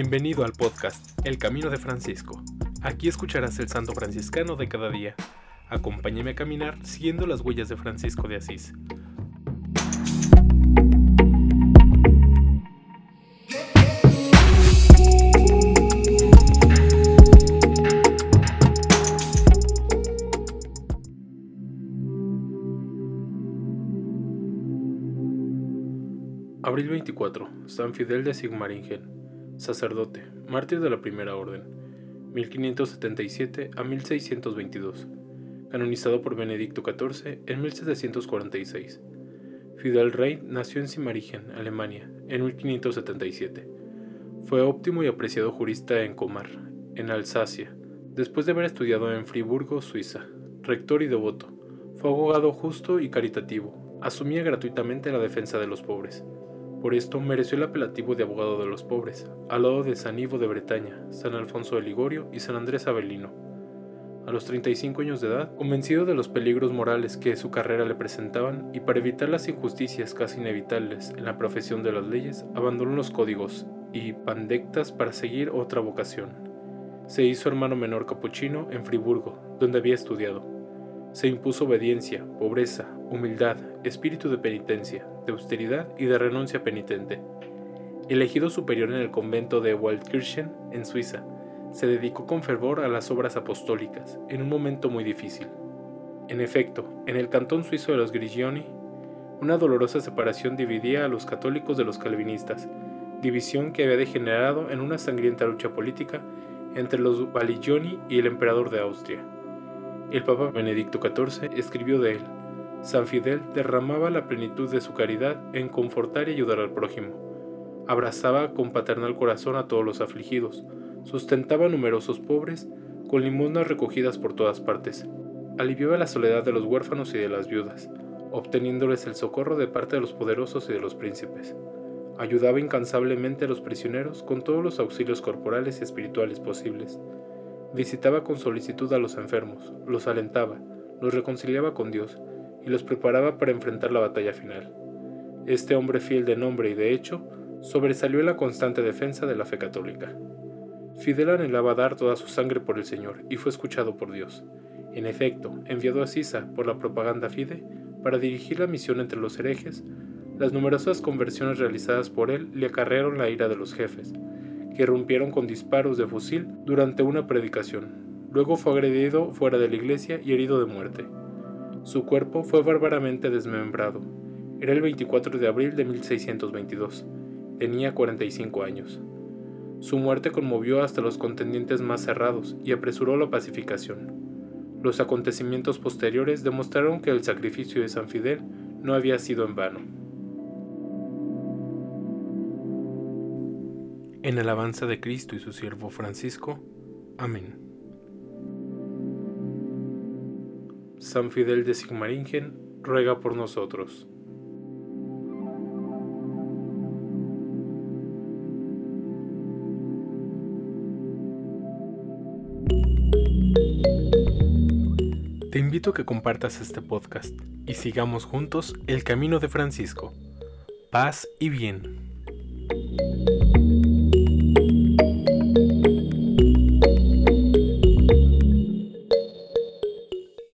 Bienvenido al podcast El Camino de Francisco. Aquí escucharás el santo franciscano de cada día. Acompáñame a caminar siguiendo las huellas de Francisco de Asís. Abril 24. San Fidel de Sigmaringen sacerdote, mártir de la Primera Orden, 1577 a 1622, canonizado por Benedicto XIV en 1746. Fidel Rey nació en Simarigen, Alemania, en 1577. Fue óptimo y apreciado jurista en Comar, en Alsacia, después de haber estudiado en Friburgo, Suiza. Rector y devoto, fue abogado justo y caritativo. Asumía gratuitamente la defensa de los pobres. Por esto mereció el apelativo de abogado de los pobres, al lado de San Ivo de Bretaña, San Alfonso de Ligorio y San Andrés Avelino. A los 35 años de edad, convencido de los peligros morales que su carrera le presentaban y para evitar las injusticias casi inevitables en la profesión de las leyes, abandonó los códigos y pandectas para seguir otra vocación. Se hizo hermano menor capuchino en Friburgo, donde había estudiado. Se impuso obediencia, pobreza, humildad, espíritu de penitencia, de austeridad y de renuncia penitente. Elegido superior en el convento de Waldkirchen, en Suiza, se dedicó con fervor a las obras apostólicas, en un momento muy difícil. En efecto, en el cantón suizo de los Grigioni, una dolorosa separación dividía a los católicos de los calvinistas, división que había degenerado en una sangrienta lucha política entre los Valigioni y el emperador de Austria. El Papa Benedicto XIV escribió de él, San Fidel derramaba la plenitud de su caridad en confortar y ayudar al prójimo. Abrazaba con paternal corazón a todos los afligidos, sustentaba numerosos pobres con limosnas recogidas por todas partes, aliviaba la soledad de los huérfanos y de las viudas, obteniéndoles el socorro de parte de los poderosos y de los príncipes. Ayudaba incansablemente a los prisioneros con todos los auxilios corporales y espirituales posibles Visitaba con solicitud a los enfermos, los alentaba, los reconciliaba con Dios y los preparaba para enfrentar la batalla final. Este hombre fiel de nombre y de hecho sobresalió en la constante defensa de la fe católica. Fidel anhelaba dar toda su sangre por el Señor y fue escuchado por Dios. En efecto, enviado a Sisa por la propaganda Fide para dirigir la misión entre los herejes, las numerosas conversiones realizadas por él le acarrearon la ira de los jefes, que rompieron con disparos de fusil durante una predicación. Luego fue agredido fuera de la iglesia y herido de muerte. Su cuerpo fue bárbaramente desmembrado. Era el 24 de abril de 1622. Tenía 45 años. Su muerte conmovió hasta los contendientes más cerrados y apresuró la pacificación. Los acontecimientos posteriores demostraron que el sacrificio de San Fidel no había sido en vano. En alabanza de Cristo y su siervo Francisco. Amén. San Fidel de Sigmaringen, ruega por nosotros. Te invito a que compartas este podcast y sigamos juntos el camino de Francisco. Paz y bien.